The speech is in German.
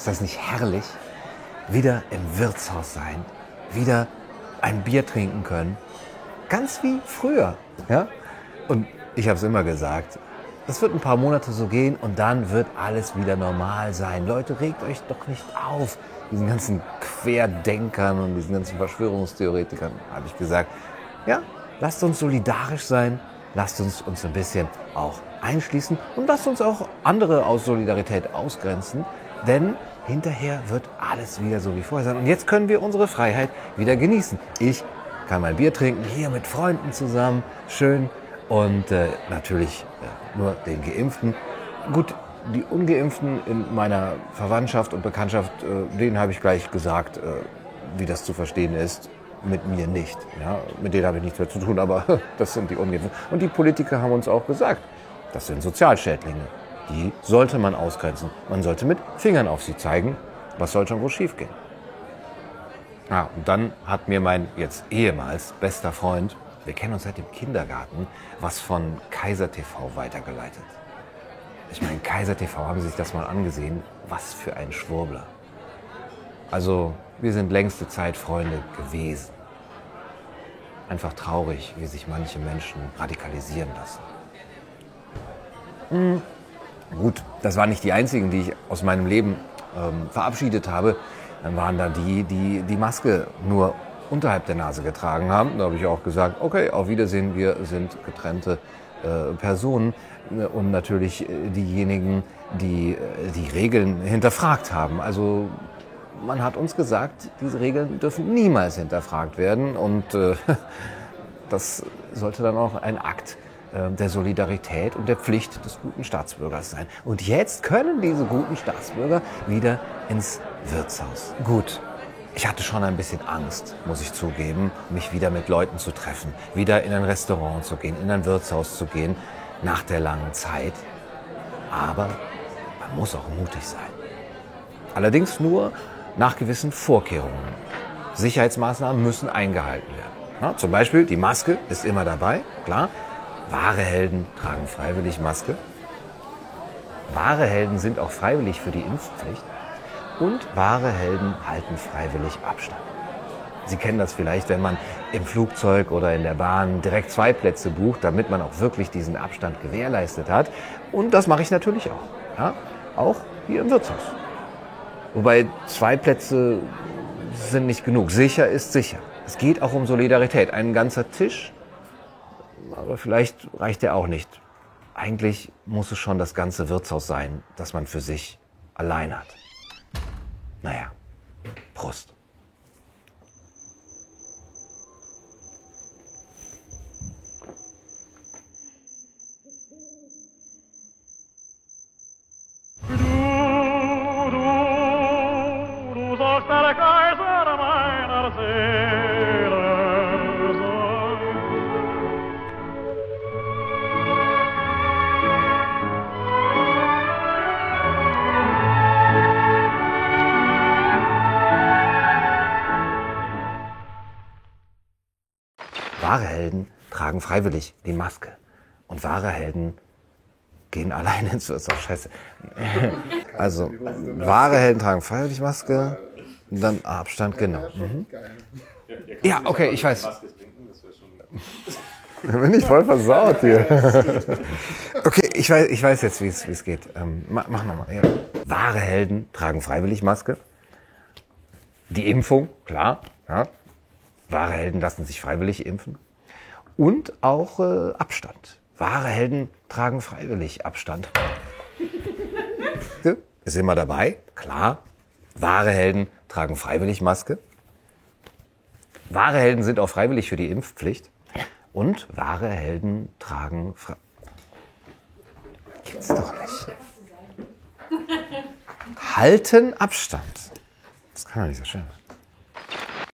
Ist das nicht herrlich? Wieder im Wirtshaus sein, wieder ein Bier trinken können. Ganz wie früher. Ja? Und ich habe es immer gesagt, das wird ein paar Monate so gehen und dann wird alles wieder normal sein. Leute, regt euch doch nicht auf. Diesen ganzen Querdenkern und diesen ganzen Verschwörungstheoretikern habe ich gesagt, ja, lasst uns solidarisch sein, lasst uns uns ein bisschen auch einschließen und lasst uns auch andere aus Solidarität ausgrenzen, denn hinterher wird alles wieder so wie vorher sein. Und jetzt können wir unsere Freiheit wieder genießen. Ich kann mein Bier trinken, hier mit Freunden zusammen, schön und äh, natürlich äh, nur den Geimpften. Gut, die Ungeimpften in meiner Verwandtschaft und Bekanntschaft, äh, denen habe ich gleich gesagt, äh, wie das zu verstehen ist. Mit mir nicht. Ja, mit denen habe ich nichts mehr zu tun, aber das sind die Ungeimpften. Und die Politiker haben uns auch gesagt, das sind Sozialschädlinge. Die sollte man ausgrenzen. Man sollte mit Fingern auf sie zeigen. Was soll schon wohl schiefgehen? Ja, und dann hat mir mein jetzt ehemals bester Freund, wir kennen uns seit dem Kindergarten, was von Kaiser TV weitergeleitet. Ich meine, Kaiser TV, haben Sie sich das mal angesehen? Was für ein Schwurbler. Also, wir sind längste Zeit Freunde gewesen. Einfach traurig, wie sich manche Menschen radikalisieren lassen. Hm. Gut, das waren nicht die einzigen, die ich aus meinem Leben ähm, verabschiedet habe. Dann waren da die, die die Maske nur unterhalb der Nase getragen haben. Da habe ich auch gesagt, okay, auf Wiedersehen, wir sind getrennte äh, Personen. Und natürlich äh, diejenigen, die äh, die Regeln hinterfragt haben. Also man hat uns gesagt, diese Regeln dürfen niemals hinterfragt werden. Und äh, das sollte dann auch ein Akt der Solidarität und der Pflicht des guten Staatsbürgers sein. Und jetzt können diese guten Staatsbürger wieder ins Wirtshaus. Gut. Ich hatte schon ein bisschen Angst, muss ich zugeben, mich wieder mit Leuten zu treffen, wieder in ein Restaurant zu gehen, in ein Wirtshaus zu gehen, nach der langen Zeit. Aber man muss auch mutig sein. Allerdings nur nach gewissen Vorkehrungen. Sicherheitsmaßnahmen müssen eingehalten werden. Ja, zum Beispiel die Maske ist immer dabei, klar. Wahre Helden tragen freiwillig Maske. Wahre Helden sind auch freiwillig für die Impfpflicht. Und wahre Helden halten freiwillig Abstand. Sie kennen das vielleicht, wenn man im Flugzeug oder in der Bahn direkt zwei Plätze bucht, damit man auch wirklich diesen Abstand gewährleistet hat. Und das mache ich natürlich auch. Ja? Auch hier im Wirtshaus. Wobei zwei Plätze sind nicht genug. Sicher ist sicher. Es geht auch um Solidarität. Ein ganzer Tisch aber vielleicht reicht der auch nicht. Eigentlich muss es schon das ganze Wirtshaus sein, das man für sich allein hat. Naja, Prost. Wahre Helden tragen freiwillig die Maske. Und wahre Helden gehen alleine ins Wirtshaus. Scheiße. Also, wahre Helden tragen freiwillig Maske. Und dann Abstand, genau. Mhm. Ja, okay, ich weiß. Bin ich voll versaut hier. Okay, ich weiß, ich weiß jetzt, wie es geht. Ähm, mach nochmal. Ja. Wahre Helden tragen freiwillig Maske. Die Impfung, klar. Ja. Wahre Helden lassen sich freiwillig impfen. Und auch äh, Abstand. Wahre Helden tragen freiwillig Abstand. Ist immer dabei, klar. Wahre Helden tragen freiwillig Maske. Wahre Helden sind auch freiwillig für die Impfpflicht. Und wahre Helden tragen. Fre Gibt's doch nicht. Halten Abstand. Das kann doch nicht so schön sein.